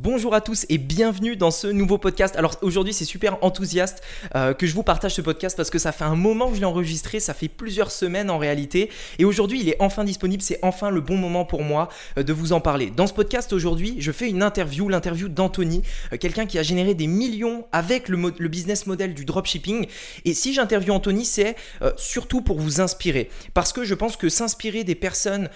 Bonjour à tous et bienvenue dans ce nouveau podcast. Alors aujourd'hui c'est super enthousiaste euh, que je vous partage ce podcast parce que ça fait un moment que je l'ai enregistré, ça fait plusieurs semaines en réalité et aujourd'hui il est enfin disponible, c'est enfin le bon moment pour moi euh, de vous en parler. Dans ce podcast aujourd'hui je fais une interview, l'interview d'Anthony, euh, quelqu'un qui a généré des millions avec le, business model du dropshipping et si j'interviewe Anthony c'est surtout pour vous inspirer parce que je pense que s'inspirer des personnes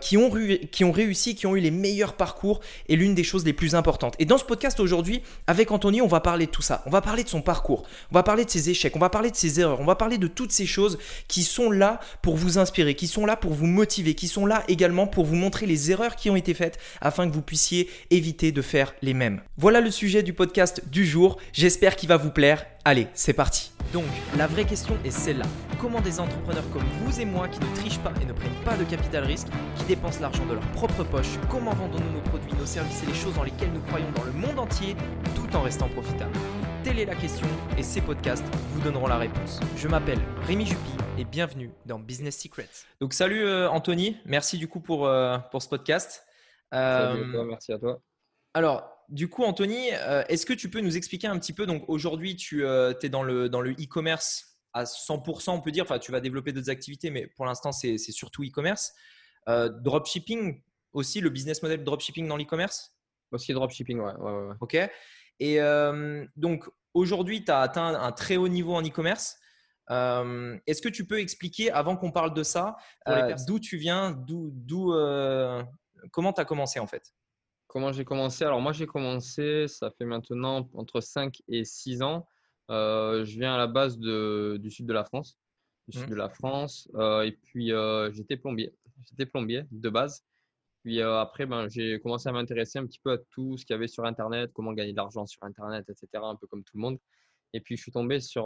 qui, ont qui ont réussi, qui ont eu les meilleurs parcours est l'une des choses les plus importantes et dans ce podcast aujourd'hui, avec Anthony, on va parler de tout ça. On va parler de son parcours, on va parler de ses échecs, on va parler de ses erreurs, on va parler de toutes ces choses qui sont là pour vous inspirer, qui sont là pour vous motiver, qui sont là également pour vous montrer les erreurs qui ont été faites afin que vous puissiez éviter de faire les mêmes. Voilà le sujet du podcast du jour. J'espère qu'il va vous plaire. Allez, c'est parti. Donc, la vraie question est celle-là. Comment des entrepreneurs comme vous et moi qui ne trichent pas et ne prennent pas de capital risque, qui dépensent l'argent de leur propre poche, comment vendons-nous nos produits, nos services et les choses dans lesquelles nous croyons dans le monde entier tout en restant profitables? Telle est la question et ces podcasts vous donneront la réponse. Je m'appelle Rémi Juppy et bienvenue dans Business Secrets. Donc salut euh, Anthony, merci du coup pour, euh, pour ce podcast. Salut toi, euh, merci à toi. Alors, du coup, Anthony, euh, est-ce que tu peux nous expliquer un petit peu Donc, aujourd'hui, tu euh, es dans le dans le e-commerce à 100%, on peut dire. Enfin, tu vas développer d'autres activités, mais pour l'instant, c'est surtout e-commerce. Euh, dropshipping aussi, le business model dropshipping dans l'e-commerce? Aussi dropshipping, ouais. ouais, Ok. Et donc, aujourd'hui, tu as atteint un très haut niveau en e-commerce. Est-ce que tu peux expliquer, avant qu'on parle de ça, d'où tu viens, d'où, comment tu as commencé en fait? Comment j'ai commencé? Alors moi j'ai commencé, ça fait maintenant entre 5 et 6 ans. Euh, je viens à la base du sud de la France. Du sud mmh. de la France. Euh, et puis euh, j'étais plombier. J'étais plombier de base. Puis après, ben, j'ai commencé à m'intéresser un petit peu à tout ce qu'il y avait sur Internet, comment gagner de l'argent sur Internet, etc. Un peu comme tout le monde. Et puis je suis tombé sur,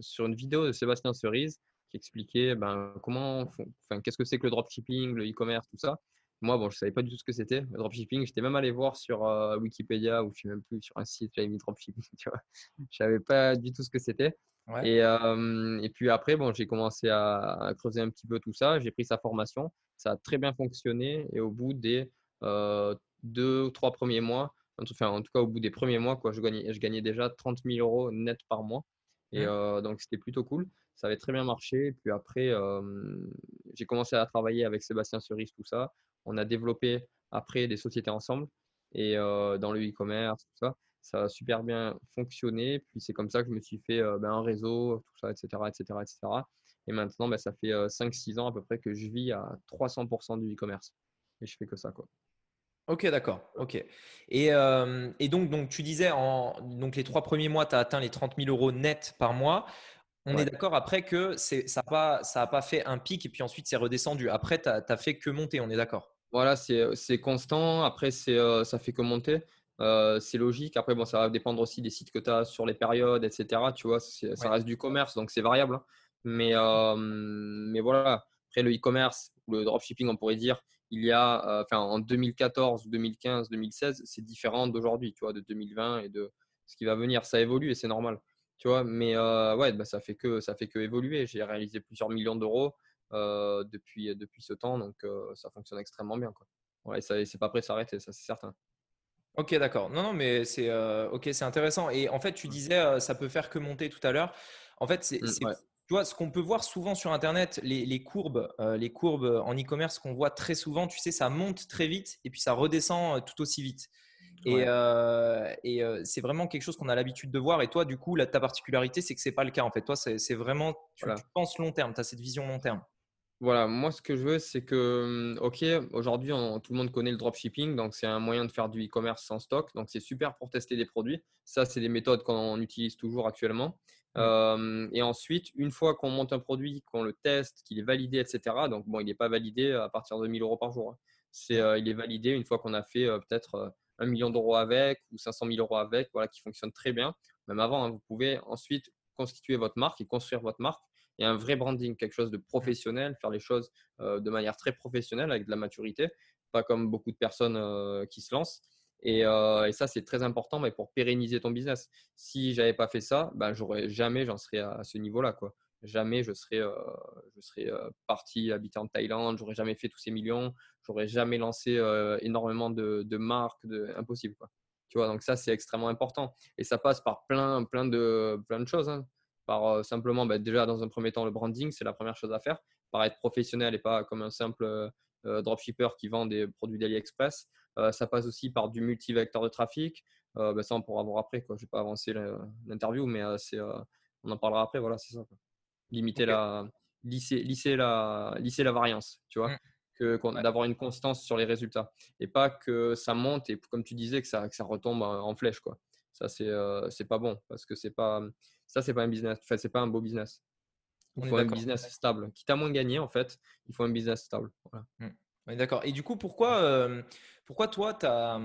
sur une vidéo de Sébastien Cerise qui expliquait ben, comment, enfin, qu'est-ce que c'est que le dropshipping, le e-commerce, tout ça. Moi, bon, je savais pas du tout ce que c'était, le dropshipping. J'étais même allé voir sur euh, Wikipédia ou je sais même plus sur un site, j'avais mis dropshipping, tu vois. Je savais pas du tout ce que c'était. Et, euh, et, puis après, bon, j'ai commencé à, creuser un petit peu tout ça. J'ai pris sa formation. Ça a très bien fonctionné. Et au bout des euh, deux ou trois premiers mois, enfin, en tout cas, au bout des premiers mois, quoi, je, gagnais, je gagnais déjà 30 000 euros net par mois. Et mmh. donc, c'était plutôt cool. Ça avait très bien marché. Et puis après, j'ai commencé à travailler avec Sébastien Cerise, tout ça. On a développé après des sociétés ensemble et euh, dans le e-commerce, tout ça. Ça a super bien fonctionné. Puis c'est comme ça que je me suis fait euh, ben, un réseau, tout ça, etc. etc., etc. Et maintenant, ben, ça fait 5-6 euh, ans à peu près que je vis à 300% du e-commerce. Et je fais que ça. Quoi. Ok, d'accord. Ok. Et, donc, donc, tu disais, en, donc les trois premiers mois, tu as atteint les 30 000 euros net par mois. On est d'accord après que ça n'a pas, ça pas fait un pic et puis ensuite c'est redescendu. Après, tu n'as fait que monter, on est d'accord Voilà, c'est constant. Après, euh, ça fait que monter. Euh, c'est logique. Après, bon, ça va dépendre aussi des sites que tu as sur les périodes, etc. Tu vois, ça reste du commerce, donc c'est variable. Hein. Mais, euh, mais voilà, après le e-commerce, le dropshipping, on pourrait dire, il y a, enfin, en 2014, 2015, 2016, c'est différent d'aujourd'hui, tu vois, de 2020 et de ce qui va venir. Ça évolue et c'est normal tu vois. Mais ouais, bah, ça fait que ça fait que évoluer. J'ai réalisé plusieurs millions d'euros depuis depuis ce temps, donc ça fonctionne extrêmement bien. Quoi. Ouais, ça c'est pas prêt de s'arrêter, ça c'est certain. Ok, d'accord. Non, non, mais c'est ok, c'est intéressant. Et en fait, tu mmh. disais, ça peut faire que monter tout à l'heure. En fait, c'est, mmh, tu vois, ce qu'on peut voir souvent sur Internet, les, les courbes, les courbes en e-commerce qu'on voit très souvent, tu sais, ça monte très vite et puis ça redescend tout aussi vite. Et, euh, et euh, c'est vraiment quelque chose qu'on a l'habitude de voir. Et toi, du coup, ta particularité, c'est que c'est pas le cas. En fait, toi, c'est vraiment, tu, penses long terme, tu as cette vision long terme. Voilà, moi, ce que je veux, c'est que, mmh, OK, aujourd'hui, tout le monde connaît le dropshipping, donc c'est un moyen de faire du e-commerce sans stock. Donc, c'est super pour tester des produits. Ça, c'est des méthodes qu'on utilise toujours actuellement. Mmh. et ensuite, une fois qu'on monte un produit, qu'on le teste, qu'il est validé, etc. Donc, bon, il n'est pas validé à partir de 1000 euros par jour. Hein. C'est, il est validé une fois qu'on a fait peut-être 1 million d'euros avec ou 500 000 euros avec, voilà, qui fonctionne très bien. Même avant, hein, vous pouvez ensuite constituer votre marque et construire votre marque et un vrai branding, quelque chose de professionnel, faire les choses euh, de manière très professionnelle avec de la maturité, pas comme beaucoup de personnes euh, qui se lancent. Euh, et, ça, c'est très important mais pour pérenniser ton business. Si j'avais pas fait ça, ben, j'aurais jamais, j'en serais à, ce niveau-là. Jamais je serais, je serais parti habiter en Thaïlande, j'aurais jamais fait tous ces millions, j'aurais jamais lancé énormément de, marques, de, impossible. Quoi. Tu vois, donc ça, c'est extrêmement important. Et ça passe par plein, plein, de, plein de choses. Hein. Par simplement, bah, déjà, dans un premier temps, le branding, c'est la première chose à faire. Par être professionnel et pas comme un simple dropshipper qui vend des produits d'AliExpress. ça passe aussi par du multivecteur de trafic. Bah, ça, on pourra voir après. Je ne pas avancer l'interview, mais on en parlera après. Voilà, c'est ça limiter la, lisser, lisser, la, lisser la variance, tu vois, mmh. que, d'avoir une constance sur les résultats et pas que ça monte et comme tu disais que ça, que ça retombe en flèche, quoi. Ça, c'est euh, c'est pas bon parce que c'est pas, ça, c'est pas un business, enfin, c'est pas un beau business. Il faut un business stable. Quitte à moins gagner, en fait, il faut un business stable. Voilà. Mmh. d'accord. Et du coup, pourquoi, pourquoi toi, tu as,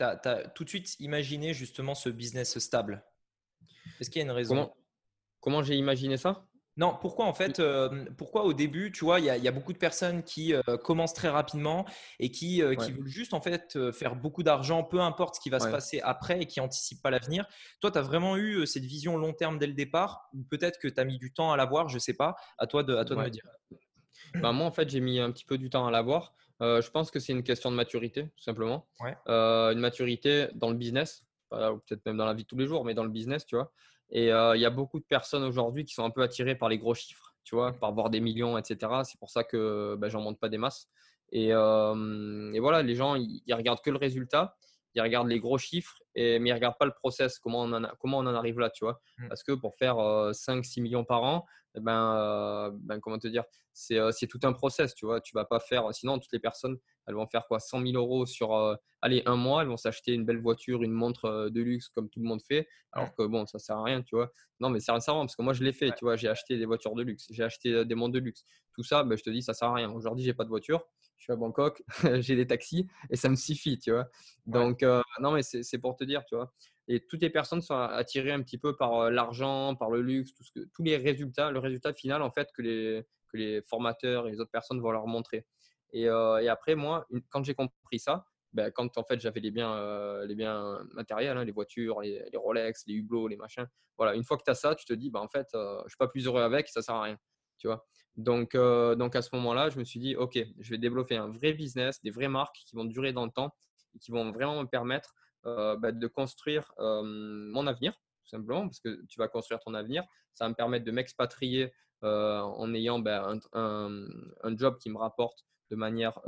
as, tout de suite imaginé justement ce business stable? Est-ce qu'il y a une raison? Comment, comment j'ai imaginé ça? Non, pourquoi en fait, euh, pourquoi au début, tu vois, il y, a beaucoup de personnes qui euh, commencent très rapidement et qui, euh, qui veulent juste en fait faire beaucoup d'argent, peu importe ce qui va se passer après et qui anticipent pas l'avenir. Toi, tu as vraiment eu cette vision long terme dès le départ ou peut-être que tu as mis du temps à l'avoir, je sais pas, à toi de, à toi de me dire. Bah, moi, en fait, j'ai mis un petit peu du temps à l'avoir. je pense que c'est une question de maturité, tout simplement. une maturité dans le business, peut-être même dans la vie de tous les jours, mais dans le business, tu vois. Et il y a beaucoup de personnes aujourd'hui qui sont un peu attirées par les gros chiffres, tu vois, par voir des millions, etc. C'est pour ça que bah, j'en monte pas des masses. Et, et, voilà, les gens, ils, regardent que le résultat, ils regardent les gros chiffres, et, mais ils regardent pas le process, comment on en, comment on en arrive là, tu vois? Mmh. Parce que pour faire 5-6 millions par an, eh ben, ben, comment te dire, c'est tout un process, tu vois? Tu vas pas faire, sinon toutes les personnes, elles vont faire quoi? 100 000 euros sur allez, un mois, elles vont s'acheter une belle voiture, une montre de luxe comme tout le monde fait. Alors que bon, ça sert à rien, tu vois? Non, mais c'est sincèrement, parce que moi je l'ai fait, tu vois? J'ai acheté des voitures de luxe, j'ai acheté des montres de luxe. Tout ça, ben, je te dis, ça sert à rien. Aujourd'hui, j'ai pas de voiture, je suis à Bangkok, j'ai des taxis et ça me suffit, tu vois. Donc, non, mais c'est pour te dire, tu vois. Et toutes les personnes sont attirées un petit peu par l'argent, par le luxe, tout ce que, tous les résultats, le résultat final en fait que les, que les formateurs et les autres personnes vont leur montrer. Et, et après, moi, quand j'ai compris ça, ben, quand en fait j'avais les biens, euh, les biens matériels, hein, les voitures, les, Rolex, les hublots, les machins. Voilà, une fois que tu as ça, tu te dis, ben, en fait, euh, je suis pas plus heureux avec, ça sert à rien. Euh, donc à ce moment-là, je me suis dit, OK, je vais développer un vrai business, des vraies marques qui vont durer dans le temps et qui vont vraiment me permettre ben, de construire mon avenir, tout simplement, parce que tu vas construire ton avenir. Ça va me permettre de m'expatrier en ayant ben, un, job qui me rapporte de manière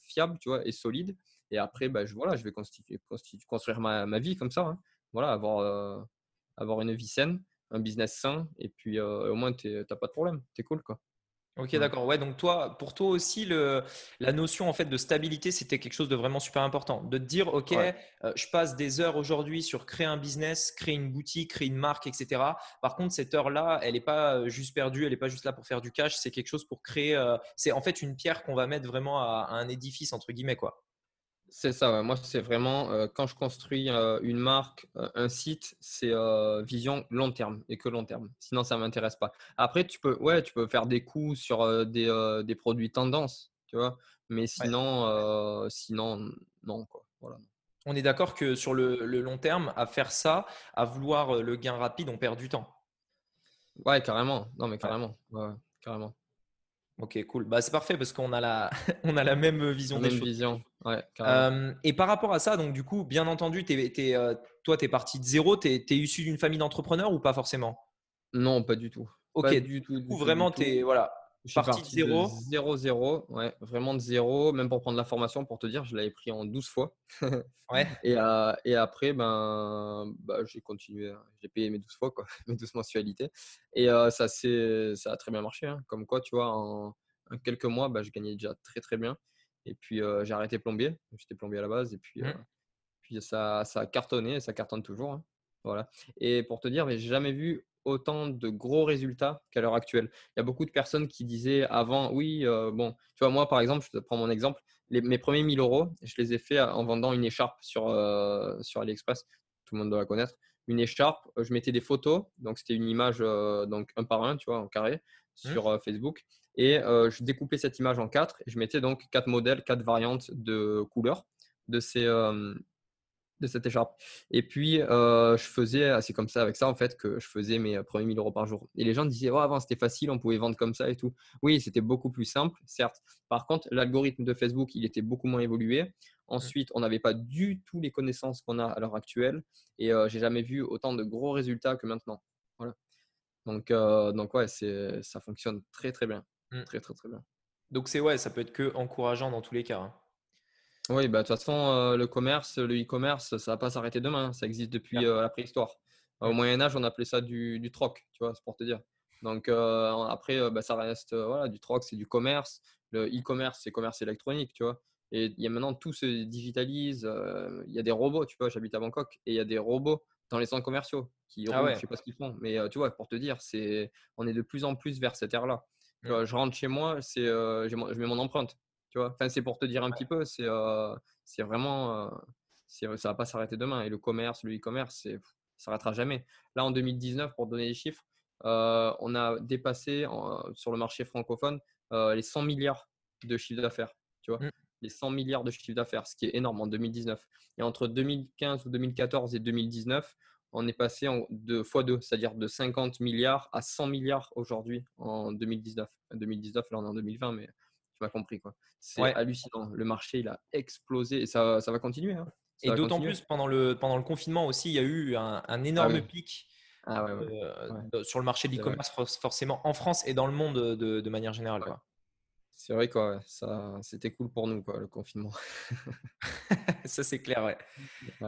fiable tu vois, et solide. Et après, bah, je, vais construire ma, vie comme ça. Hein. Voilà, avoir, euh, avoir une vie saine, un business sain, et puis euh, au moins, tu n'as pas de problème. Tu es cool. Quoi. Ok, d'accord. Ouais, donc toi, pour toi aussi, le, la notion en fait de stabilité, c'était quelque chose de vraiment super important. De te dire, ok, euh, je passe des heures aujourd'hui sur créer un business, créer une boutique, créer une marque, etc. Par contre, cette heure-là, elle n'est pas juste perdue, elle n'est pas juste là pour faire du cash. C'est quelque chose pour créer. c'est en fait une pierre qu'on va mettre vraiment à, à, un édifice entre guillemets, quoi. C'est ça, moi c'est vraiment euh, quand je construis euh, une marque, euh, un site, c'est vision long terme et que long terme. Sinon ça ne m'intéresse pas. Après tu peux, ouais, tu peux faire des coups sur des, des, produits tendance, tu vois, mais sinon, sinon non quoi. Voilà. On est d'accord que sur le, le, long terme, à faire ça, à vouloir le gain rapide, on perd du temps. Ouais, carrément. Non mais carrément, ouais, carrément. Ok, cool. Bah, c'est parfait parce qu'on a la, on a la même vision des choses. vision. Ouais, euh, et par rapport à ça, donc du coup, bien entendu, euh, toi, tu es parti de zéro. Tu es, issu d'une famille d'entrepreneurs ou pas forcément? Non, pas du tout. Ok, du tout. Du vraiment, tu es voilà, je suis parti, de zéro. zéro, zéro. Ouais, vraiment de zéro. Même pour prendre la formation, pour te dire, je l'avais pris en 12 fois. ouais. Et, euh, et après, ben, bah, j'ai continué. Hein. J'ai payé mes 12 fois, quoi, mes 12 mensualités. Et euh, ça, ça a très bien marché. Hein. Comme quoi, tu vois, en, quelques mois, bah, je gagnais déjà très, très bien. Et puis, euh, j'ai arrêté plombier. J'étais plombier à la base. Et puis, mmh. puis ça, ça a cartonné et ça cartonne toujours. Hein. Voilà. Et pour te dire, mais j'ai jamais vu autant de gros résultats qu'à l'heure actuelle. Il y a beaucoup de personnes qui disaient avant, oui, euh, bon, tu vois, moi par exemple, je te prends mon exemple, mes premiers 1000 euros, je les ai fait en vendant une écharpe sur, euh, sur AliExpress, tout le monde doit la connaître. Une écharpe, euh, je mettais des photos, donc c'était une image donc un par un, tu vois, en carré mmh. sur Facebook. Et je découpais cette image en quatre et je mettais donc quatre modèles, quatre variantes de couleurs de ces, de cette écharpe. Et puis, euh, je faisais, c'est comme ça, avec ça, en fait, que je faisais mes premiers 1000 euros par jour. Et les gens disaient, oh, avant, c'était facile, on pouvait vendre comme ça et tout. Oui, c'était beaucoup plus simple, certes. Par contre, l'algorithme de Facebook, il était beaucoup moins évolué. Ensuite, on n'avait pas du tout les connaissances qu'on a à l'heure actuelle. Et euh, j'ai jamais vu autant de gros résultats que maintenant. Voilà. Donc, euh, donc ouais, ça fonctionne très, très bien. Mmh. Très, très, très bien. Donc, c'est ouais, ça peut être que encourageant dans tous les cas. Hein. Oui, bah, de toute façon, euh, le commerce, le e-commerce, ça ne va pas s'arrêter demain. Ça existe depuis euh, la préhistoire. Au Moyen Âge, on appelait ça du, du troc, tu vois, c'est pour te dire. Donc euh, après, bah, ça reste voilà, du troc, c'est du commerce. Le e-commerce, c'est commerce électronique, tu vois. Et il y a maintenant tout se digitalise. Il y a des robots, tu vois, j'habite à Bangkok, et il y a des robots dans les centres commerciaux qui ah roulent, je sais pas ce qu'ils font, mais tu vois, pour te dire, c'est, on est de plus en plus vers cette ère-là. Mmh. Je rentre chez moi, c'est, je mets mon empreinte. Tu vois, enfin, c'est pour te dire un petit peu, c'est euh, c'est vraiment, euh, ça va pas s'arrêter demain. Et le commerce, le e-commerce, ça s'arrêtera jamais. Là, en 2019, pour donner les chiffres, euh, on a dépassé sur le marché francophone les 100 milliards de chiffre d'affaires. Tu vois, mmh. les 100 milliards de chiffre d'affaires, ce qui est énorme en 2019. Et entre 2015 ou 2014 et 2019, on est passé en deux fois deux, c'est-à-dire de 50 milliards à 100 milliards aujourd'hui en 2019. 2019, là on est en 2020, mais tu m'as compris. quoi. C'est hallucinant. Le marché, il a explosé et ça, ça va continuer. Hein. et d'autant plus pendant le, pendant le confinement aussi, il y a eu un, un ah énorme pic ah euh, sur le marché de l'e-commerce, forcément en France et dans le monde de, de manière générale. Quoi. C'est vrai quoi, ça, c'était cool pour nous quoi, le confinement. ça c'est clair, ouais.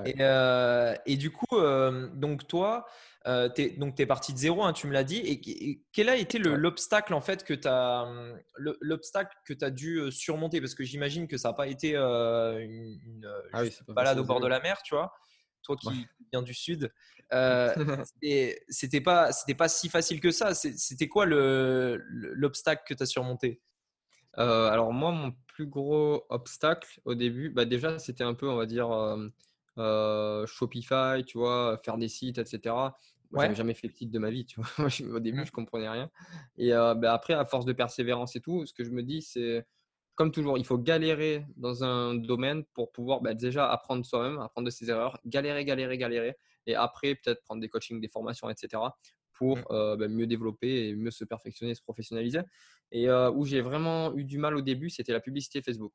Et, euh, et, du coup, euh, donc toi, euh, tu es, parti de zéro, hein, tu me l'as dit. Et, quel a été l'obstacle en fait que tu as, l'obstacle que as dû surmonter? Parce que j'imagine que ça n'a pas été une, ah balade au bord de la mer, tu vois? Toi qui viens du sud, c'était pas, c'était pas si facile que ça. C'était quoi l'obstacle que tu as surmonté? Euh, alors moi, mon plus gros obstacle au début, bah déjà, c'était un peu, on va dire, euh, Shopify, tu vois, faire des sites, etc. Moi, jamais fait de site de ma vie, tu vois. au début, mmh. je comprenais rien. Et bah, après, à force de persévérance et tout, ce que je me dis, c'est comme toujours, il faut galérer dans un domaine pour pouvoir bah, déjà apprendre soi-même, apprendre de ses erreurs, galérer, galérer, galérer, et après peut-être prendre des coachings, des formations, etc pour mmh. euh, bah, mieux développer et mieux se perfectionner, se professionnaliser. Et euh, où j'ai vraiment eu du mal au début, c'était la publicité Facebook.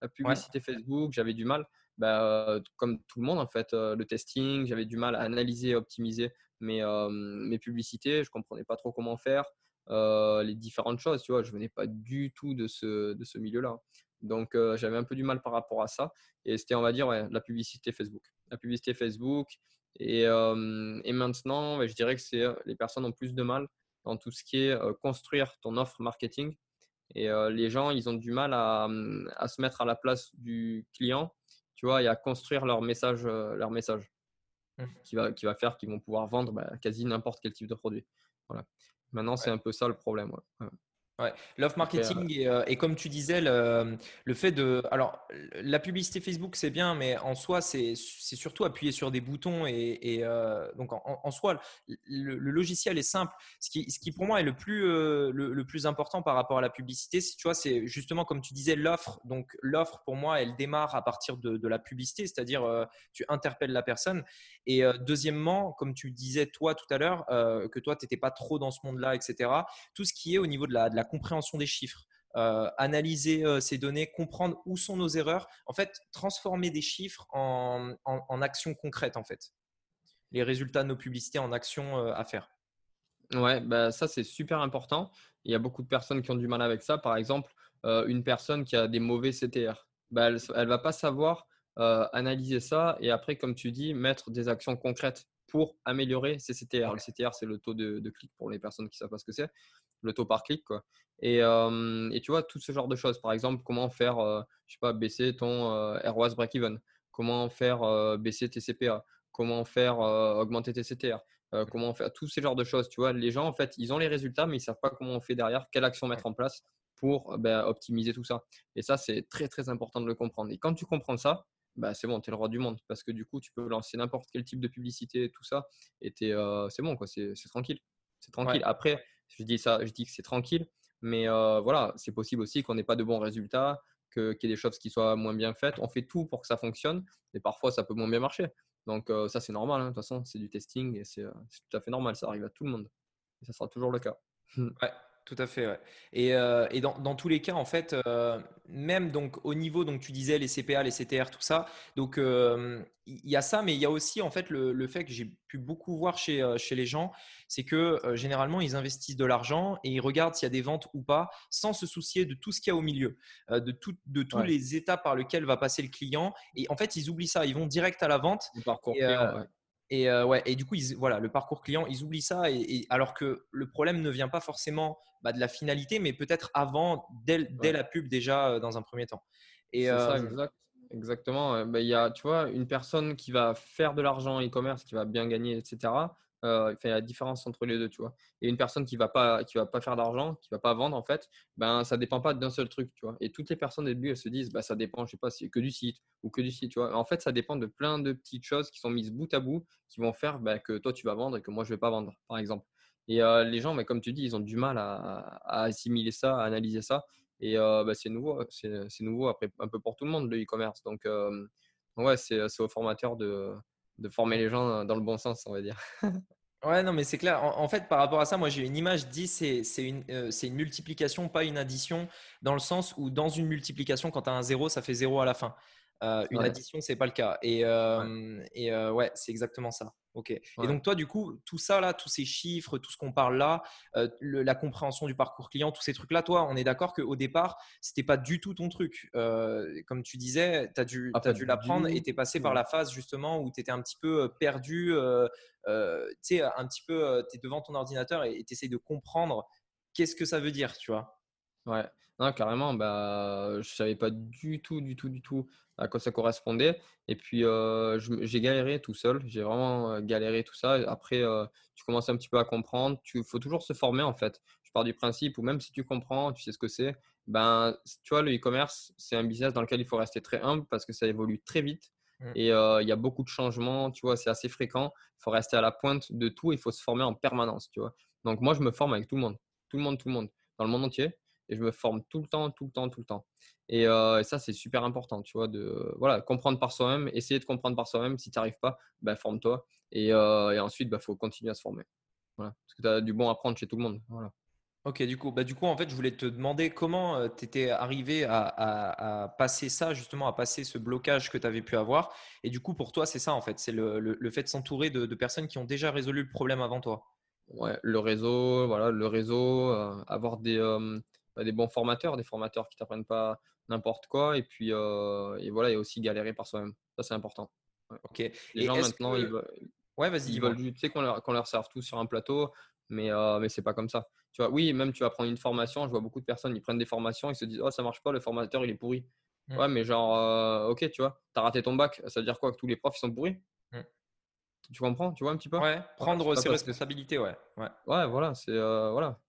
La publicité Facebook, j'avais du mal, bah, comme tout le monde en fait, euh, le testing, j'avais du mal à analyser, optimiser mes, mes publicités, je comprenais pas trop comment faire. les différentes choses, tu vois, je venais pas du tout de ce, de ce milieu-là. Donc, j'avais un peu du mal par rapport à ça. Et c'était, on va dire, la publicité Facebook. La publicité Facebook, et, et maintenant, je dirais que c'est les personnes ont plus de mal dans tout ce qui est construire ton offre marketing. Et les gens, ils ont du mal à, mmh, à, se mettre à la place du client, tu vois, et à construire leur message, leur message mmh. qui, va, qui va faire qu'ils vont pouvoir vendre bah, quasi n'importe quel type de produit. Voilà. Maintenant, c'est un peu ça le problème. Ouais. Ouais. L'off marketing euh, et, comme tu disais, le, le, fait de. Alors, la publicité Facebook, c'est bien, mais en soi, c'est surtout appuyer sur des boutons. Et, et euh, donc, en, en, soi, le, le, logiciel est simple. Ce qui, ce qui pour moi est le plus, euh, le, plus important par rapport à la publicité, tu vois, c'est justement comme tu disais, l'offre. Donc, l'offre, pour moi, elle démarre à partir de, de la publicité, c'est-à-dire tu interpelles la personne. Et deuxièmement, comme tu disais toi tout à l'heure, que toi, tu n'étais pas trop dans ce monde-là, etc. Tout ce qui est au niveau de la, de la compréhension des chiffres. Euh, analyser euh, ces données, comprendre où sont nos erreurs, en fait, transformer des chiffres en, en, actions concrètes, en fait. Les résultats de nos publicités en actions euh, à faire. Ouais, bah ça c'est super important. Il y a beaucoup de personnes qui ont du mal avec ça. Par exemple, une personne qui a des mauvais CTR, bah, elle ne va pas savoir analyser ça et après, comme tu dis, mettre des actions concrètes pour améliorer ses CTR. Le CTR, c'est le taux de, de, clic pour les personnes qui ne savent pas ce que c'est le taux par clic. Quoi. Et, et, tu vois, tout ce genre de choses. Par exemple, comment faire, je sais pas, baisser ton ROAS break-even, comment faire baisser tes CPA, comment faire augmenter tes CTR, mmh. comment faire tous ces genres de choses. Tu vois, les gens, en fait, ils ont les résultats, mais ils ne savent pas comment on fait derrière, quelle action mettre en place pour ben, optimiser tout ça. Et ça, c'est très, très important de le comprendre. Et quand tu comprends ça, bah, c'est bon, tu es le roi du monde parce que du coup, tu peux lancer n'importe quel type de publicité, tout ça, et c'est bon, quoi, c'est tranquille. C'est tranquille. Après, je dis ça, je dis que c'est tranquille, mais voilà, c'est possible aussi qu'on n'ait pas de bons résultats, qu'il y ait des choses qui soient moins bien faites. On fait tout pour que ça fonctionne et parfois ça peut moins bien marcher. Donc ça c'est normal, hein. de toute façon c'est du testing et c'est tout à fait normal, ça arrive à tout le monde. Et ça sera toujours le cas. Tout à fait, ouais. Et, euh, et dans, dans, tous les cas, en fait, euh, même donc au niveau, donc tu disais les CPA, les CTR, tout ça, donc euh, il y a ça, mais il y a aussi en fait le, le fait que j'ai pu beaucoup voir chez, chez les gens, c'est que généralement ils investissent de l'argent et ils regardent s'il y a des ventes ou pas, sans se soucier de tout ce qu'il y a au milieu, de, tout, de tous les étapes par lesquels va passer le client. Et en fait, ils oublient ça, ils vont direct à la vente. parcours et, ouais, et du coup, ils, voilà, le parcours client, ils oublient ça. Et, alors que le problème ne vient pas forcément bah, de la finalité, mais peut-être avant, dès, dès la pub déjà dans un premier temps. Et, ça, exact. Exactement. Bah, il y a, tu vois, une personne qui va faire de l'argent e-commerce, qui va bien gagner, etc. Euh, il y a la différence entre les deux, tu vois. Et une personne qui va pas, qui va pas faire d'argent, qui va pas vendre, en fait, ben ça dépend pas d'un seul truc, tu vois. Et toutes les personnes au début, elles se disent, bah ça dépend, je sais pas, si que du site ou que du site, tu vois. En fait, ça dépend de plein de petites choses qui sont mises bout à bout, qui vont faire bah, que toi tu vas vendre et que moi je vais pas vendre, par exemple. Et euh, les gens, mais comme tu dis, ils ont du mal à, assimiler ça, à analyser ça. Et euh, bah, c'est nouveau, c'est nouveau après un peu pour tout le monde le e-commerce. Donc ouais, c'est aux formateurs de, de former les gens dans le bon sens, on va dire. Ouais, non, mais c'est clair. En, fait, par rapport à ça, moi, j'ai une image 10, c'est, une, euh, c'est une multiplication, pas une addition, dans le sens où dans une multiplication, quand tu as un zéro, ça fait zéro à la fin. Euh, une addition, c'est pas le cas. Et, euh, ouais. et ouais, c'est exactement ça. Ok. Et donc toi, du coup, tout ça là, tous ces chiffres, tout ce qu'on parle là, la compréhension du parcours client, tous ces trucs là, toi, on est d'accord qu'au départ, c'était pas du tout ton truc. comme tu disais, tu as dû, ah, as dû l'apprendre et tu es passé par la phase justement où tu étais un petit peu perdu, tu sais, un petit peu, tu es devant ton ordinateur et tu essayes de comprendre qu'est-ce que ça veut dire, tu vois? Ouais, non, carrément, bah, je savais pas du tout, du tout, du tout à quoi ça correspondait. Et puis, j'ai galéré tout seul. J'ai vraiment galéré tout ça. Après, tu commences un petit peu à comprendre. Il faut toujours se former, en fait. Je pars du principe où même si tu comprends, tu sais ce que c'est, ben, tu vois, le e-commerce, c'est un business dans lequel il faut rester très humble parce que ça évolue très vite. Mmh. Et il y a beaucoup de changements, tu vois, c'est assez fréquent. Il faut rester à la pointe de tout. Il faut se former en permanence, tu vois. Donc, moi, je me forme avec tout le monde. Tout le monde, tout le monde. Dans le monde entier et je me forme tout le temps, tout le temps, tout le temps. Et, euh, ça, c'est super important, tu vois, de voilà, comprendre par soi-même, essayer de comprendre par soi-même. Si tu n'y arrives pas, bah, forme-toi. Et, euh, et, ensuite, il bah, faut continuer à se former. Voilà. Parce que tu as du bon à prendre chez tout le monde. Voilà. Ok, du coup, bah, du coup, en fait, je voulais te demander comment tu étais arrivé à, à, passer ça, justement, à passer ce blocage que tu avais pu avoir. Et du coup, pour toi, c'est ça, en fait, c'est le, le, fait de s'entourer de, de, personnes qui ont déjà résolu le problème avant toi. Ouais, le réseau, voilà, le réseau, avoir des, des bons formateurs, des formateurs qui t'apprennent pas n'importe quoi. Et puis, euh, et voilà, et aussi galérer par soi-même. Ça, c'est important. Ok. Les gens maintenant, ils veulent, ouais, vas-y, ils veulent, tu sais qu'on leur, leur serve tout sur un plateau, mais, euh, mais c'est pas comme ça. Tu vois, oui, même tu vas prendre une formation. Je vois beaucoup de personnes, ils prennent des formations, ils se disent, oh, ça marche pas, le formateur, il est pourri. Mmh. Ouais, mais genre, euh, ok, tu vois, tu as raté ton bac, ça veut dire quoi Que tous les profs, ils sont pourris? Mmh. Tu comprends Tu vois un petit peu? Ouais, prendre ses responsabilités, ouais. ouais. Ouais, voilà, c'est voilà.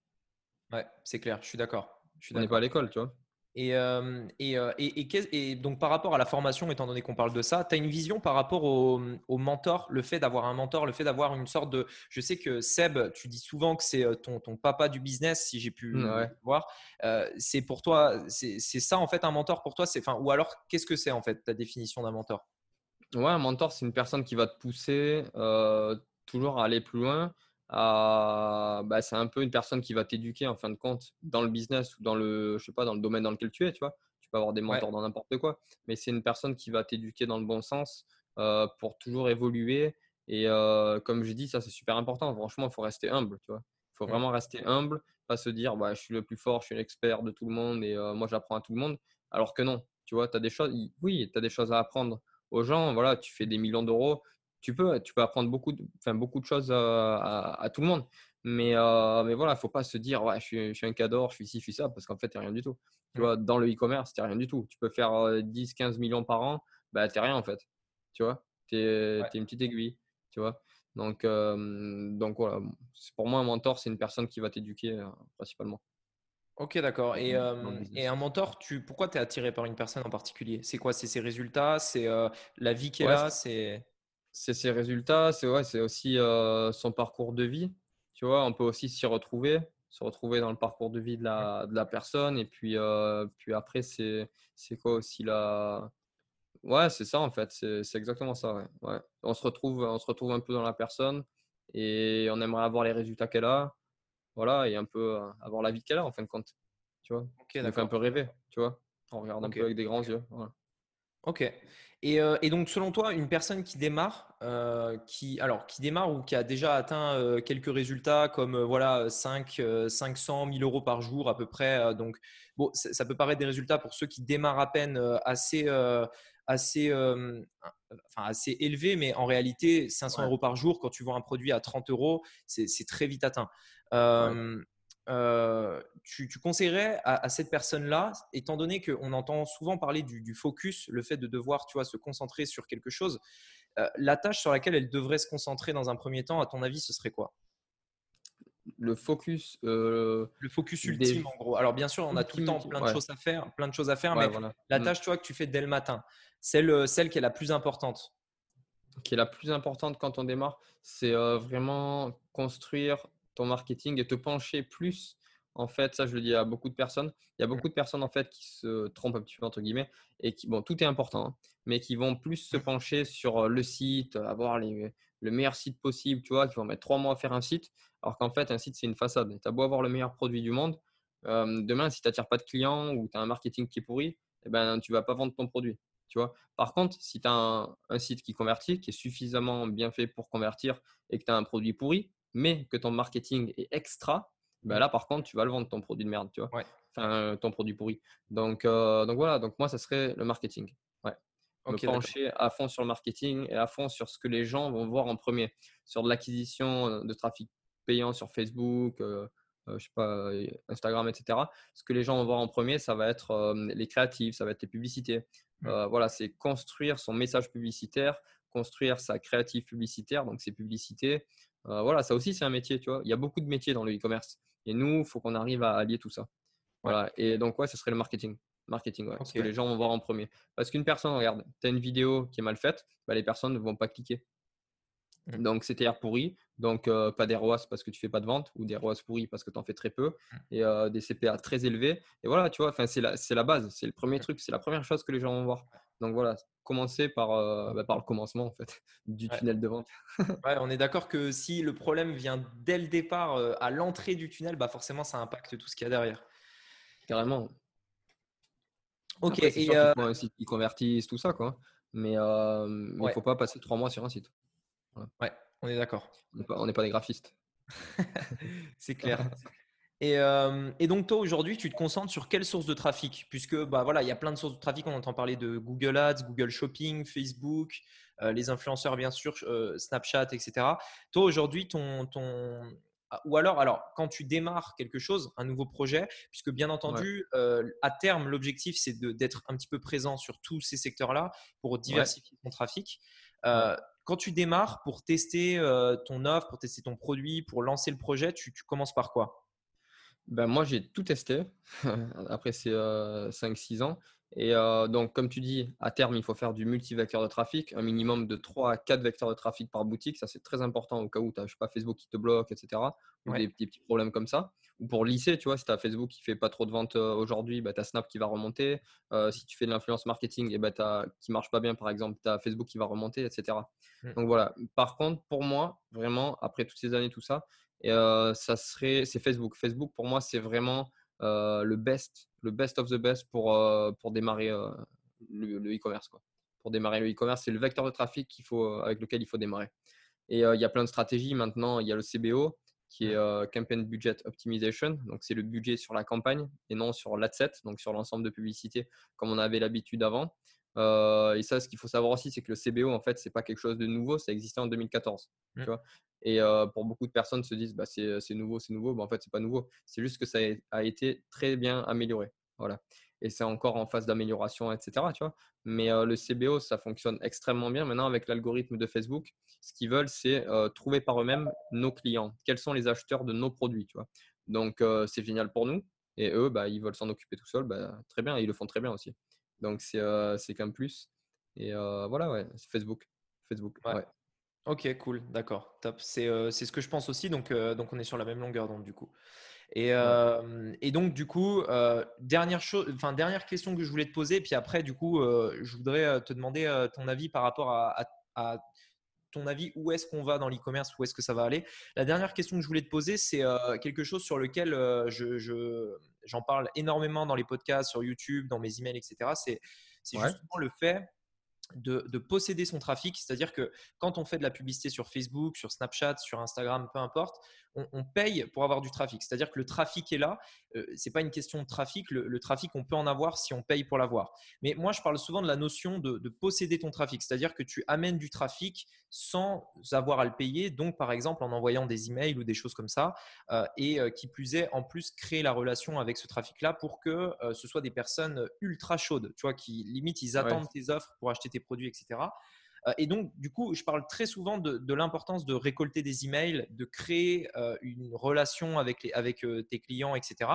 Ouais, c'est clair, je suis d'accord. Je suis pas à l'école, tu vois. Et, euh, et, euh, et, et, donc, par rapport à la formation, étant donné qu'on parle de ça, tu as une vision par rapport au, au mentor, le fait d'avoir un mentor, le fait d'avoir une sorte de. Je sais que Seb, tu dis souvent que c'est euh, ton, ton, papa du business, si j'ai pu mmh, voir. c'est pour toi, c'est ça en fait un mentor pour toi enfin, Ou alors, qu'est-ce que c'est en fait ta définition d'un mentor? Ouais, un mentor, c'est une personne qui va te pousser toujours à aller plus loin bah, c'est un peu une personne qui va t'éduquer en fin de compte dans le business ou dans le, je sais pas, dans le domaine dans lequel tu es, tu vois. Tu peux avoir des mentors dans n'importe quoi, mais c'est une personne qui va t'éduquer dans le bon sens euh, pour toujours évoluer. Et euh, comme je dis, ça c'est super important. Franchement, il faut rester humble, tu vois. Il faut mmh. vraiment rester humble, pas se dire, bah, je suis le plus fort, je suis l'expert de tout le monde et euh, moi j'apprends à tout le monde. Alors que non, tu vois, tu as des choses, oui, tu as des choses à apprendre aux gens. Voilà, tu fais des millions d'euros, tu peux, tu peux apprendre beaucoup de, enfin, beaucoup de choses à, tout le monde. Mais, mais voilà, il ne faut pas se dire, ouais, je suis, je suis un cador, je suis ci, je suis ça, parce qu'en fait, tu rien du tout. Tu vois, dans le e-commerce, tu rien du tout. Tu peux faire 10, 15 millions par an, bah, tu n'es rien en fait. Tu vois, tu es, une petite aiguille. Tu vois? Donc, donc voilà, pour moi, un mentor, c'est une personne qui va t'éduquer principalement. Ok, d'accord. Et, et, un mentor, tu, pourquoi tu es attiré par une personne en particulier? C'est quoi? C'est ses résultats? C'est la vie qu'elle a? C'est c'est ses résultats, c'est ouais, aussi euh, son parcours de vie. Tu vois, on peut aussi s'y retrouver. se retrouver dans le parcours de vie de la, de la personne. Et puis, puis après, c'est quoi aussi la. Ouais, c'est ça en fait, c'est exactement ça. Ouais. On, se retrouve, on se retrouve un peu dans la personne et on aimerait avoir les résultats qu'elle a. Voilà, et un peu avoir la vie qu'elle a en fin de compte. Tu vois, okay, fait un peu rêver, tu vois. On regarde un peu avec des grands yeux. Ok. Euh, et, donc, selon toi, une personne qui démarre, euh, qui, alors, qui démarre ou qui a déjà atteint euh, quelques résultats comme voilà 5, 500, 1000 euros par jour à peu près. donc, bon, ça, peut paraître des résultats pour ceux qui démarrent à peine assez, assez, enfin, assez élevés, mais en réalité, 500 euros par jour, quand tu vends un produit à 30 euros, c'est très vite atteint. Euh, tu, conseillerais à, cette personne-là, étant donné qu'on entend souvent parler du, focus, le fait de devoir tu vois, se concentrer sur quelque chose, euh, la tâche sur laquelle elle devrait se concentrer dans un premier temps, à ton avis, ce serait quoi? Le focus euh, le focus ultime en gros. Alors bien sûr on a tout le temps plein de choses à faire plein de choses à faire mais la mm. tâche toi que tu fais dès le matin celle celle qui est la plus importante. Qui est la plus importante quand on démarre c'est vraiment construire ton marketing et te pencher plus. En fait, ça, je le dis à beaucoup de personnes. Il y a beaucoup de personnes, en fait, qui se trompent un petit peu, entre guillemets, et qui, bon, tout est important, hein, mais qui vont plus se pencher sur le site, avoir les, le meilleur site possible, tu vois, qui vont mettre trois mois à faire un site, alors qu'en fait, un site, c'est une façade. Tu as beau avoir le meilleur produit du monde, euh, demain, si tu n'attires pas de clients ou tu as un marketing qui est pourri, eh ben, tu vas pas vendre ton produit. Tu vois Par contre, si tu as un, un, site qui convertit, qui est suffisamment bien fait pour convertir et que tu as un produit pourri, mais que ton marketing est extra, ben là, par contre, tu vas le vendre ton produit de merde, tu vois. Enfin, ton produit pourri. Donc, euh, donc voilà, donc moi, ça serait le marketing. Ouais. Me pencher à fond sur le marketing et à fond sur ce que les gens vont voir en premier. Sur de l'acquisition de trafic payant sur Facebook, euh, euh, je sais pas, Instagram, etc. Ce que les gens vont voir en premier, ça va être les créatifs, ça va être les publicités. Mmh. voilà, c'est construire son message publicitaire, construire sa créative publicitaire, donc ses publicités, euh, voilà, ça aussi, c'est un métier, tu vois. Il y a beaucoup de métiers dans le e-commerce. Et nous, il faut qu'on arrive à allier tout ça. Voilà. Et donc, ouais, ce serait le marketing. Marketing, ouais. Ce que les gens vont voir en premier. Parce qu'une personne, regarde, tu as une vidéo qui est mal faite, bah, les personnes ne vont pas cliquer. Mmh. Donc, c'est TR pourri. Donc, euh, pas des ROAS parce que tu fais pas de vente ou des ROAS pourris parce que tu en fais très peu mmh. et euh, des CPA très élevés. Et voilà, tu vois, c'est la, la base. C'est le premier mmh. truc. C'est la première chose que les gens vont voir. Donc, voilà, commencer par, euh, bah, par le commencement en fait, du tunnel de vente. ouais, on est d'accord que si le problème vient dès le départ à l'entrée du tunnel, bah forcément, ça impacte tout ce qu'il y a derrière. Carrément. Ok. et sûr un site qui convertisse, tout ça, quoi. Mais il ne faut pas passer trois mois sur un site. Ouais, on est d'accord. On n'est pas, des graphistes. c'est clair. Et, euh, et, donc toi aujourd'hui, tu te concentres sur quelle source de trafic? Puisque bah voilà, il y a plein de sources de trafic. On entend parler de Google Ads, Google Shopping, Facebook, euh, les influenceurs bien sûr, euh, Snapchat, etc. Toi aujourd'hui, ton, ton ah, ou alors, alors quand tu démarres quelque chose, un nouveau projet, puisque bien entendu, à terme, l'objectif c'est d'être un petit peu présent sur tous ces secteurs-là pour diversifier ton trafic. Quand tu démarres pour tester ton offre, pour tester ton produit, pour lancer le projet, tu, commences par quoi? Ben, Moi, j'ai tout testé après ces 5-6 euh, ans. Et euh, donc, comme tu dis, à terme, il faut faire du multivecteur de trafic, un minimum de 3 à 4 vecteurs de trafic par boutique. Ça, c'est très important au cas où tu n'as pas Facebook qui te bloque, etc. Ou des, petits problèmes comme ça. Ou pour lycée, tu vois, si tu as Facebook qui fait pas trop de ventes euh, aujourd'hui, bah, tu as Snap qui va remonter. Euh, si tu fais de l'influence marketing et eh bah, qui marche pas bien, par exemple, tu as Facebook qui va remonter, etc. Mmh. Donc voilà. Par contre, pour moi, vraiment, après toutes ces années, tout ça, ça serait, c'est Facebook. Facebook, pour moi, c'est vraiment le best le best of the best pour, pour démarrer le e-commerce. quoi. pour démarrer le e-commerce, c'est le vecteur de trafic qu'il faut, avec lequel il faut démarrer. Et il y a plein de stratégies. Maintenant, il y a le CBO qui est Campaign Budget Optimization. Donc, c'est le budget sur la campagne et non sur l'adset, donc sur l'ensemble de publicité comme on avait l'habitude avant. Et ça, ce qu'il faut savoir aussi, c'est que le CBO, en fait, c'est pas quelque chose de nouveau. Ça existait en 2014. Tu mmh. vois et pour beaucoup de personnes se disent, bah, c'est nouveau, c'est nouveau. Bah, en fait, c'est pas nouveau. C'est juste que ça a été très bien amélioré. Voilà. Et c'est encore en phase d'amélioration, etc. Tu vois Mais le CBO, ça fonctionne extrêmement bien. Maintenant, avec l'algorithme de Facebook, ce qu'ils veulent, c'est trouver par eux-mêmes nos clients. Quels sont les acheteurs de nos produits tu vois Donc, c'est génial pour nous. Et eux, bah, ils veulent s'en occuper tout seuls. Bah, très bien. ils le font très bien aussi. Donc, c'est qu'un plus. Et voilà, ouais, c'est Facebook. Facebook. Ouais. Ok, cool, d'accord, top. C'est ce que je pense aussi, donc, donc on est sur la même longueur d'onde du coup. Et, et, donc, du coup, dernière, chose, enfin, dernière question que je voulais te poser, puis après, du coup, je voudrais te demander ton avis par rapport à, à ton avis, où est-ce qu'on va dans l'e-commerce, où est-ce que ça va aller? La dernière question que je voulais te poser, c'est euh, quelque chose sur lequel euh, je, j'en parle énormément dans les podcasts, sur YouTube, dans mes emails, etc. C'est, justement le fait de, posséder son trafic. C'est-à-dire que quand on fait de la publicité sur Facebook, sur Snapchat, sur Instagram, peu importe, on, paye pour avoir du trafic. C'est-à-dire que le trafic est là. Euh, ce n'est pas une question de trafic. Le, trafic, on peut en avoir si on paye pour l'avoir. Mais moi, je parle souvent de la notion de, posséder ton trafic. C'est-à-dire que tu amènes du trafic sans avoir à le payer. Donc, par exemple, en envoyant des emails ou des choses comme ça. Euh, et euh, qui plus est, en plus, créer la relation avec ce trafic-là pour que ce soit des personnes ultra chaudes, tu vois, qui limite, ils attendent tes offres pour acheter tes produits, etc. Euh, et donc, du coup, je parle très souvent de, l'importance de récolter des emails, de créer euh, une relation avec, les, avec euh, tes clients, etc.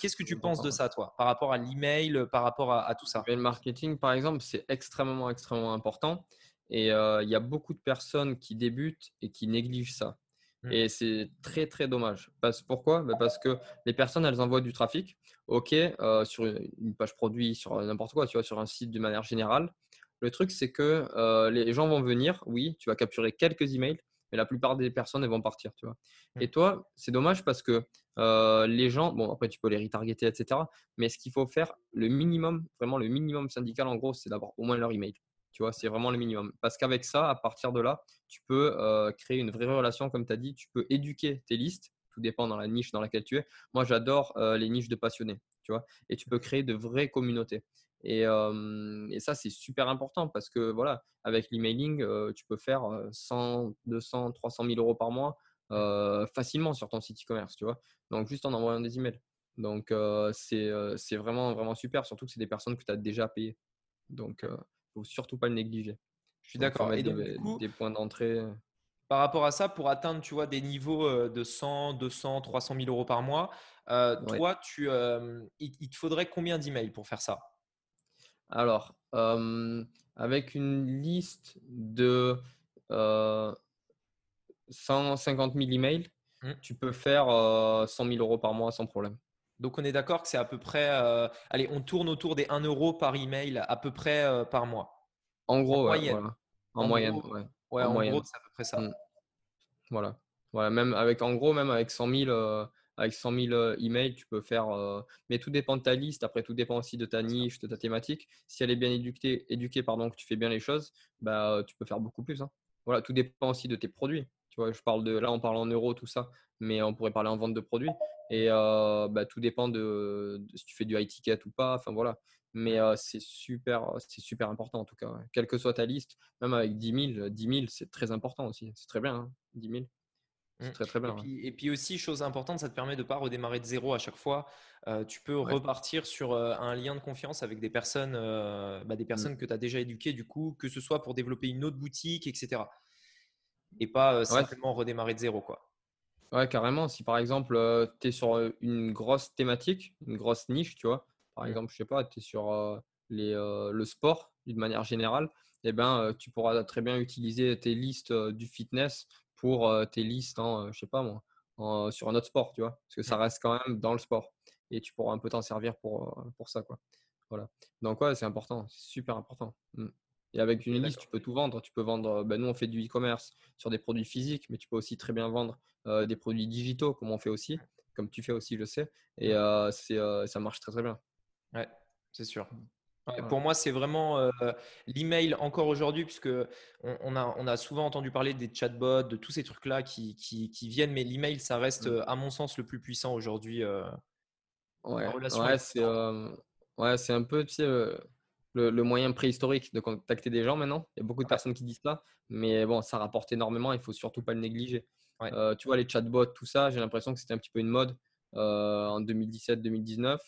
Qu'est-ce que tu penses de ça, toi, par rapport à l'email, par rapport à, tout ça? Le marketing, par exemple, c'est extrêmement, extrêmement important. Et il y a beaucoup de personnes qui débutent et qui négligent ça. Mmh. Et c'est très, très dommage. Parce, pourquoi? Bah, Parce que les personnes, elles envoient du trafic, OK, sur une page produit, sur n'importe quoi, tu vois, sur un site de manière générale. Le truc, c'est que euh, les gens vont venir, oui, tu vas capturer quelques emails, mais la plupart des personnes, elles vont partir, tu vois. Et mmh. toi, c'est dommage parce que euh, les gens, bon, après, tu peux les retargeter, etc. Mais ce qu'il faut faire, le minimum, vraiment le minimum syndical, en gros, c'est d'avoir au moins leur email. Tu vois, c'est vraiment le minimum. Parce qu'avec ça, à partir de là, tu peux euh, créer une vraie relation, comme tu as dit. Tu peux éduquer tes listes. Tout dépend dans la niche dans laquelle tu es. Moi, j'adore les niches de passionnés, tu vois. Et tu peux créer de vraies communautés. Et, ça, c'est super important parce que voilà, avec l'emailing, tu peux faire 100, 200, 300 000 euros par mois facilement sur ton site e-commerce, tu vois? Donc, juste en envoyant des emails. Donc, c'est vraiment, vraiment super, surtout que c'est des personnes que tu as déjà payées. Donc, il ne faut surtout pas le négliger. Je suis d'accord. Donc, des, des points d'entrée. Par rapport à ça, pour atteindre tu vois, des niveaux de 100, 200, 300 000 euros par mois, toi, tu, il te faudrait combien d'emails pour faire ça? Alors, avec une liste de 150 000 emails, mmh. tu peux faire 100 000 euros par mois sans problème. Donc, on est d'accord que c'est à peu près. allez, on tourne autour des 1 euro par email à peu près par mois. En gros, en moyenne. En, moyenne, ouais. en, gros, c'est à peu près ça. Mmh. Voilà. voilà. Même avec, en gros, même avec 100 000, avec 100 000 euh, emails, tu peux faire. Euh, mais tout dépend de ta liste. Après, tout dépend aussi de ta niche, de ta thématique. Si elle est bien éduquée, éduquée pardon, que tu fais bien les choses, bah, euh, tu peux faire beaucoup plus. Hein. Voilà, tout dépend aussi de tes produits. Tu vois, je parle de là, on parle en euros, tout ça, mais on pourrait parler en vente de produits. Et bah, tout dépend de, si tu fais du high ticket ou pas. Enfin voilà. Mais c'est super, c'est super important en tout cas. Quelle que soit ta liste, même avec 10 000, 10 000, c'est très important aussi. C'est très bien, hein, 10 000. C'est mmh. très très bien. Et puis, aussi, chose importante, ça te permet de ne pas redémarrer de zéro à chaque fois. Euh, tu peux repartir sur euh, un lien de confiance avec des personnes, euh, bah, des mmh. personnes que tu as déjà éduquées, du coup, que ce soit pour développer une autre boutique, etc. Et pas simplement redémarrer de zéro. Quoi. Ouais, carrément. Si par exemple, tu es sur une grosse thématique, une grosse niche, tu vois, par mmh. exemple, je sais pas, tu es sur les, le sport d'une manière générale, eh ben, tu pourras très bien utiliser tes listes du fitness pour tes listes, en, je sais pas moi, sur un autre sport, tu vois, parce que ça mmh. reste quand même dans le sport et tu pourras un peu t'en servir pour, pour ça, quoi. Voilà. Donc, ouais, c'est important, c'est super important. Mmh. Et avec une liste, tu peux tout vendre. Tu peux vendre, ben, nous, on fait du e-commerce sur des produits physiques, mais tu peux aussi très bien vendre des produits digitaux, comme on fait aussi, comme tu fais aussi, je sais. Et c'est, ça marche très, très bien. Ouais, c'est sûr. Pour moi, c'est vraiment euh, l'email encore aujourd'hui, puisque on, a, on, a, souvent entendu parler des chatbots, de tous ces trucs-là qui, qui, qui, viennent, mais l'email, ça reste, mmh. à mon sens, le plus puissant aujourd'hui. Euh, ouais, ouais c'est euh, ouais, un peu tu sais, le, le, moyen préhistorique de contacter des gens maintenant. Il y a beaucoup de personnes qui disent ça, mais bon, ça rapporte énormément, il faut surtout pas le négliger. tu vois, les chatbots, tout ça, j'ai l'impression que c'était un petit peu une mode en 2017-2019.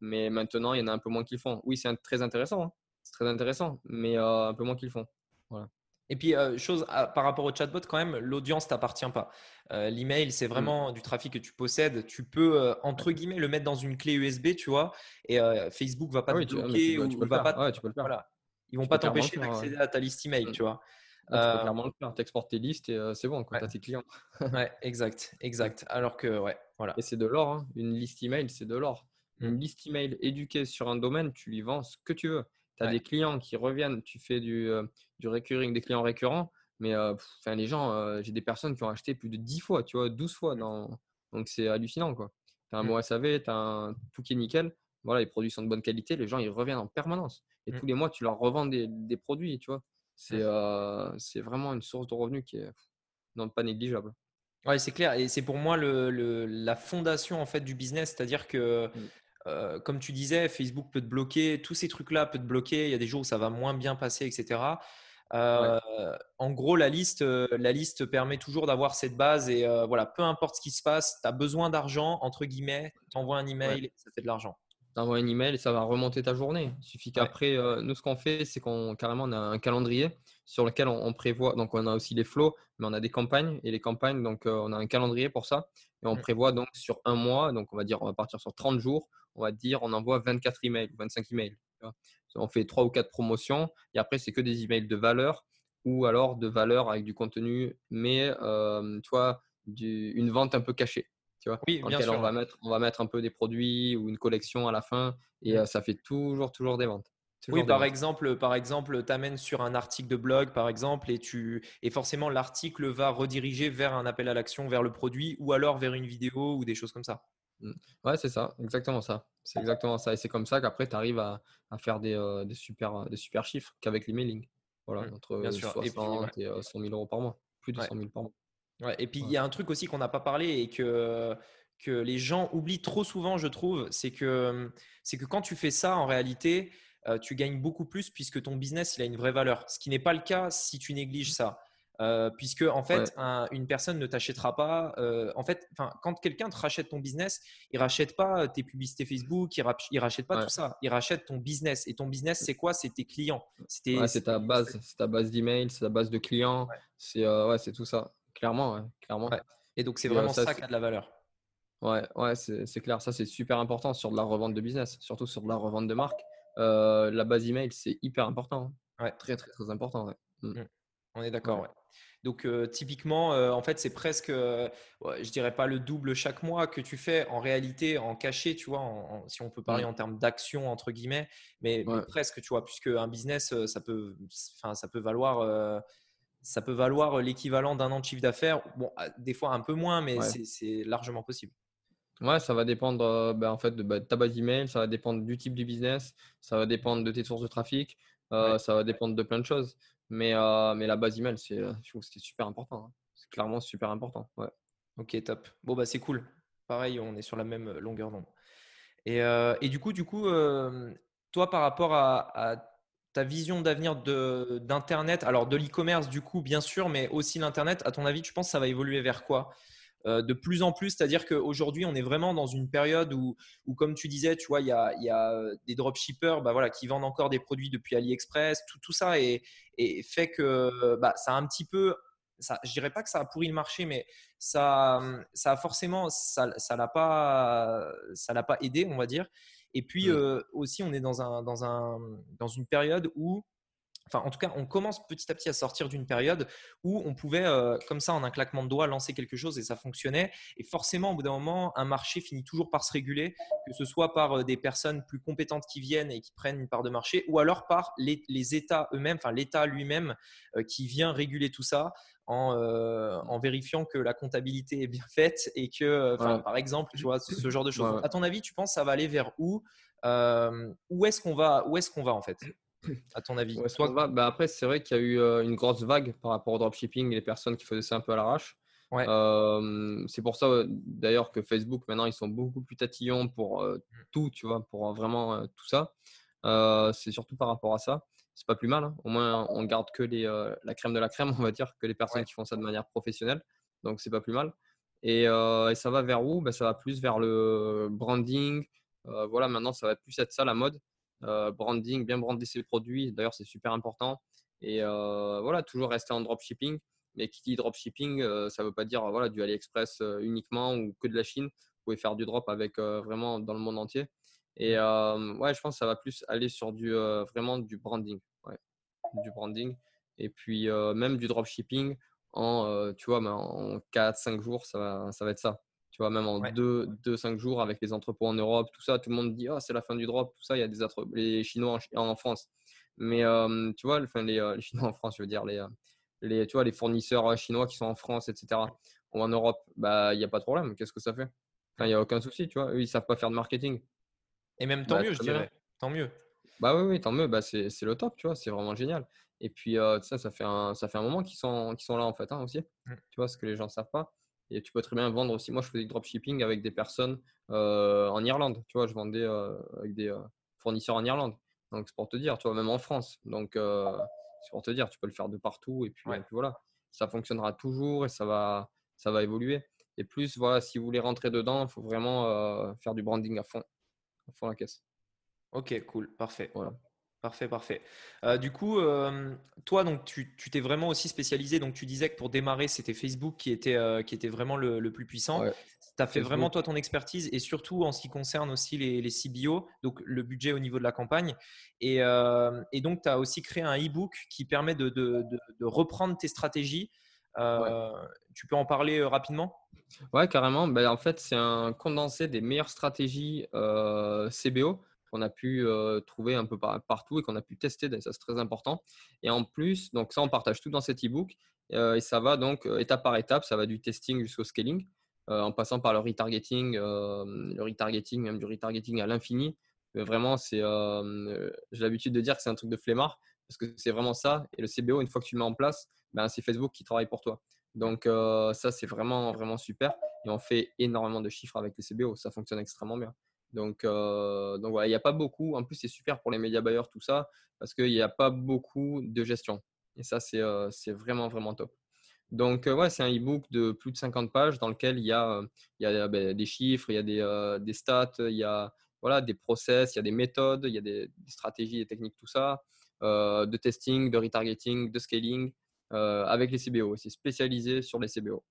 Mais maintenant, il y en a un peu moins qui le font. Oui, c'est très intéressant. Hein. C'est très intéressant, mais euh, un peu moins qu'ils le font. Voilà. Et puis, euh, chose ah, par rapport au chatbot, quand même, l'audience ne t'appartient pas. Euh, l'email, c'est mmh. vraiment du trafic que tu possèdes. Tu peux, entre guillemets, le mettre dans une clé USB, tu vois, et Facebook ne va pas ah te bloquer ou va pas. Ouais, tu peux le faire. Voilà. Ils vont pas t'empêcher d'accéder à ta liste email, mmh. tu vois. tu peux clairement le faire. Tu exportes tes listes et c'est bon, quand tu as tes clients. ouais, exact, exact. Alors que, ouais, voilà. Et c'est de l'or. Hein. Une liste email, c'est de l'or. Une mmh. liste email éduquée sur un domaine, tu lui vends ce que tu veux. Tu as des clients qui reviennent, tu fais du, du recurring, des clients récurrents. Mais enfin, les gens, j'ai des personnes qui ont acheté plus de 10 fois, tu vois, 12 fois. Dans... Donc c'est hallucinant. quoi. Tu as un bon SAV, tu as un... tout qui est nickel. Voilà, les produits sont de bonne qualité. Les gens, ils reviennent en permanence. Et mmh. tous les mois, tu leur revends des, des produits, tu vois. C'est vraiment une source de revenus qui est non, pas négligeable. Oui, c'est clair. Et c'est pour moi le, le, la fondation en fait du business. C'est-à-dire que, mmh. comme tu disais, Facebook peut te bloquer, tous ces trucs-là peuvent te bloquer. Il y a des jours où ça va moins bien passer, etc. En gros, la liste, la liste permet toujours d'avoir cette base et voilà, peu importe ce qui se passe, tu as besoin d'argent, entre guillemets, tu envoies un email ça fait de l'argent. Tu envoies un email et ça va remonter ta journée. Il suffit qu'après, nous, ce qu'on fait, c'est qu'on carrément on a un calendrier sur lequel on, prévoit. Donc, on a aussi les flots, mais on a des campagnes et les campagnes, donc on a un calendrier pour ça. Et on mmh. prévoit donc sur un mois, donc on va dire, on va partir sur 30 jours, on va dire, on envoie 24 emails, 25 emails on fait trois ou quatre promotions et après, c'est que des emails de valeur ou alors de valeur avec du contenu, mais euh, tu vois, une vente un peu cachée. Tu vois, oui, bien sûr. On va, mettre, on va mettre un peu des produits ou une collection à la fin et mmh. euh, ça fait toujours, toujours des ventes. oui, par exemple, par exemple, tu amènes sur un article de blog, par exemple, et, tu, et forcément l'article va rediriger vers un appel à l'action, vers le produit, ou alors vers une vidéo ou des choses comme ça. Mmh. Ouais, c'est ça, exactement ça. C'est exactement ça. Et c'est comme ça qu'après, tu arrives à, faire des, des, super, des super chiffres qu'avec l'emailing. Voilà, mmh, entre 60 et, 100 000 euros par mois. Plus de 100 000 par mois. Ouais, et puis, il y a un truc aussi qu'on n'a pas parlé et que, que les gens oublient trop souvent, je trouve, c'est que, c'est que quand tu fais ça, en réalité, tu gagnes beaucoup plus puisque ton business, il a une vraie valeur. Ce qui n'est pas le cas si tu négliges ça. Euh, puisque en fait, une personne ne t'achètera pas. Euh, en fait, quand quelqu'un te rachète ton business, il rachète pas tes publicités Facebook, il, rachète, rachète pas tout ça. Il rachète ton business. Et ton business, c'est quoi? C'est tes clients. c'est ta base, c'est ta base d'email, c'est ta base de clients. C'est euh, ouais, c'est tout ça. Clairement, clairement. Et donc c'est vraiment ça, qui a de la valeur. Ouais, ouais, c'est clair. Ça, c'est super important sur de la revente de business, surtout sur de la revente de marque. la base email, c'est hyper important. Ouais. Très, très, très important. Mm. Mmh. On est d'accord. Ouais. Donc typiquement, en fait, c'est presque, je dirais pas le double chaque mois que tu fais en réalité en cachet, tu vois, si on peut parler mmh. en termes d'action entre guillemets, mais, presque, tu vois, puisque un business, ça peut, enfin, ça peut valoir, ça peut valoir l'équivalent d'un an de chiffre d'affaires. Bon, des fois un peu moins, mais c'est largement possible. Ouais, ça va dépendre ben, en fait de, bah, ta base email, ça va dépendre du type du business, ça va dépendre de tes sources de trafic, ça va dépendre de plein de choses. Mais, la base email, je trouve que c'est super important. Hein. C'est clairement super important. Ouais. Ok, top. Bon, bah, c'est cool. Pareil, on est sur la même longueur d'onde. Et, du coup, du coup toi, par rapport à, ta vision d'avenir d'Internet, alors de l'e-commerce, du coup, bien sûr, mais aussi l'Internet, à ton avis, tu penses que ça va évoluer vers quoi? De plus en plus. C'est-à-dire qu'aujourd'hui, on est vraiment dans une période où, comme tu disais, tu vois, il y a, euh, des dropshippers bah, voilà, qui vendent encore des produits depuis AliExpress. Tout, tout ça et, fait que bah, ça a un petit peu ça, je dirais pas que ça a pourri le marché, mais ça, ça a forcément, ça, ça l'a pas, ça l'a pas aidé, on va dire. Et puis euh, aussi, on est dans un, dans un, dans une période où Enfin, en tout cas, on commence petit à petit à sortir d'une période où on pouvait, euh, comme ça, en un claquement de doigts, lancer quelque chose et ça fonctionnait. Et forcément, au bout d'un moment, un marché finit toujours par se réguler, que ce soit par euh, des personnes plus compétentes qui viennent et qui prennent une part de marché, ou alors par les, États eux-mêmes, enfin l'État lui-même euh, qui vient réguler tout ça en, vérifiant que la comptabilité est bien faite et que, par exemple, tu vois, ce, genre de choses. À ton avis, tu penses que ça va aller vers où Où est-ce qu'on va Où est-ce qu'on va en fait? À ton avis? Bah, Après, c'est vrai qu'il y a eu euh, une grosse vague par rapport au dropshipping et les personnes qui faisaient ça un peu à l'arrache. Euh, c'est pour ça d'ailleurs que Facebook maintenant ils sont beaucoup plus tatillons pour euh, mmh. tout, tu vois, pour vraiment tout ça. c'est surtout par rapport à ça. C'est pas plus mal. Hein. Au moins on garde que les, la crème de la crème, on va dire, que les personnes qui font ça de manière professionnelle. Donc c'est pas plus mal. Et, et, ça va vers où? Ben, Ça va plus vers le branding. voilà, maintenant ça va plus être ça la mode. Euh, branding, bien brander ses produits. D'ailleurs, c'est super important. Et euh, voilà, toujours rester en dropshipping. Mais qui dit dropshipping, euh, ça ne veut pas dire voilà, du AliExpress uniquement ou que de la Chine. Vous pouvez faire du drop avec vraiment dans le monde entier. Et ouais, je pense que ça va plus aller sur du, vraiment du branding. Du branding. Et puis, même du dropshipping, en, tu vois, en 4-5 jours, ça va, ça va être ça. Tu vois, même en 2-5 jours avec les entrepôts en Europe, tout ça, tout le monde dit oh, c'est la fin du drop, tout ça, il y a des les Chinois en, France. Mais tu vois, enfin, les, les, Chinois en France, je veux dire, les, les, tu vois, les fournisseurs chinois qui sont en France, etc., ou en Europe, bah, il n'y a pas de problème. Qu'est-ce que ça fait? Il n'y a aucun souci, tu vois. Eux, ils ne savent pas faire de marketing. Et même tant bah, mieux, je dirais. Tant mieux. Bah oui, oui tant mieux. Bah, c'est le top, tu vois. C'est vraiment génial. Et puis, ça, ça fait, un, ça fait un moment qu'ils sont, sont là, en fait, hein, aussi. Mmh. Tu vois, ce que les gens ne savent pas. Et tu peux très bien vendre aussi. Moi, je faisais du dropshipping avec des personnes en Irlande. Tu vois, je vendais avec des fournisseurs en Irlande. Donc, c'est pour te dire, tu vois, même en France. Donc, c'est pour te dire, tu peux le faire de partout. Et puis, voilà, ça fonctionnera toujours et ça va, ça va évoluer. Et plus, voilà, si vous voulez rentrer dedans, il faut vraiment faire du branding à fond, à fond la caisse. Ok, cool, parfait. Voilà. Parfait, parfait. Euh, du coup, euh, toi, donc, tu t'es vraiment aussi spécialisé. Donc, tu disais que pour démarrer, c'était Facebook qui était, euh, qui était vraiment le, plus puissant. tu as fait vraiment, toi, ton expertise et surtout en ce qui concerne aussi les, les CBO, donc le budget au niveau de la campagne. Et, et donc, tu as aussi créé un e-book qui permet de, de, de, reprendre tes stratégies. Tu peux en parler rapidement? Ouais, carrément. Ben, en fait, c'est un condensé des meilleures stratégies CBO qu'on a pu trouver un peu partout et qu'on a pu tester. Ça, c'est très important. Et en plus, donc ça, on partage tout dans cet e-book. et ça va donc étape par étape. Ça va du testing jusqu'au scaling, en passant par le retargeting, le retargeting, même du retargeting à l'infini. Mais vraiment, c'est, j'ai l'habitude de dire que c'est un truc de flemmard parce que c'est vraiment ça. Et le CBO, une fois que tu le mets en place, ben, c'est Facebook qui travaille pour toi. Donc ça, c'est vraiment, vraiment super. Et on fait énormément de chiffres avec les CBO. Ça fonctionne extrêmement bien. Donc, euh, donc voilà, il n'y a pas beaucoup. En plus, c'est super pour les médias bailleurs, tout ça, parce qu'il n'y a pas beaucoup de gestion. Et ça, c'est euh, vraiment, vraiment top. Donc, euh, ouais, c'est un e-book de plus de 50 pages dans lequel il y a, il y a ben, des chiffres, il y a des, des, stats, il y a voilà, des process, il y a des méthodes, il y a des, stratégies, des techniques, tout ça, de testing, de retargeting, de scaling avec les CBO. C'est spécialisé sur les CBO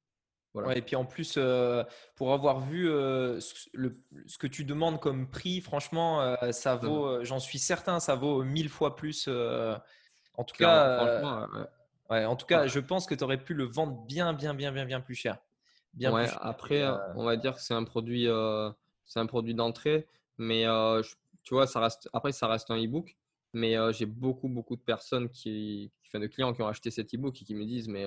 et puis en plus, euh, pour avoir vu euh, ce, que tu demandes comme prix, franchement, euh, ça vaut, j'en suis certain, ça vaut mille fois plus. en tout cas, en tout cas, je pense que tu aurais pu le vendre bien, bien, bien, bien, bien plus cher. Bien Après, on va dire que c'est un produit, c'est un produit d'entrée, mais tu vois, ça reste. Après, ça reste un e-book. Mais j'ai beaucoup, beaucoup de personnes qui, qui, de clients qui ont acheté cet e-book et qui me disent, mais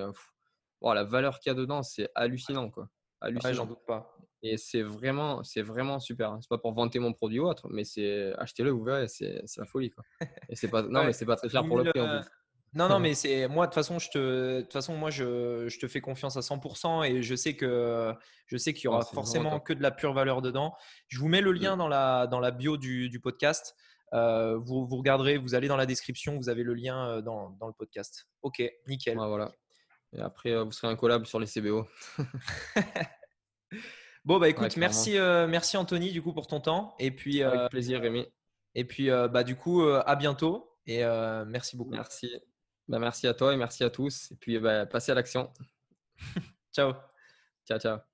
la valeur qu'il y a dedans, c'est hallucinant. Quoi. Hallucinant. j'en doute pas. Et c'est vraiment, c'est vraiment super. C'est pas pour vanter mon produit ou autre, mais c'est achetez-le, vous verrez, c'est, la folie. Quoi. Et c'est pas, non, mais c'est pas très cher pour le prix. En Non, non, mais c'est moi de toute façon, je te, de toute façon, moi je, je, te fais confiance à 100% et je sais que je sais qu'il y aura forcément que de la pure valeur dedans. Je vous mets le lien mmh. dans la dans la bio du, du podcast. Euh, vous, vous, regarderez, vous allez dans la description, vous avez le lien euh, dans, dans le podcast. Ok, nickel. voilà. Et après, euh, vous serez un collab sur les CBO. bon, bah écoute, merci, euh, merci Anthony du coup pour ton temps. Et puis, Avec euh, plaisir, Rémi. Et puis, bah du coup, à bientôt. Et merci beaucoup. Merci. Bah, merci à toi et merci à tous. Et puis, bah, passez à l'action. ciao. Ciao, ciao.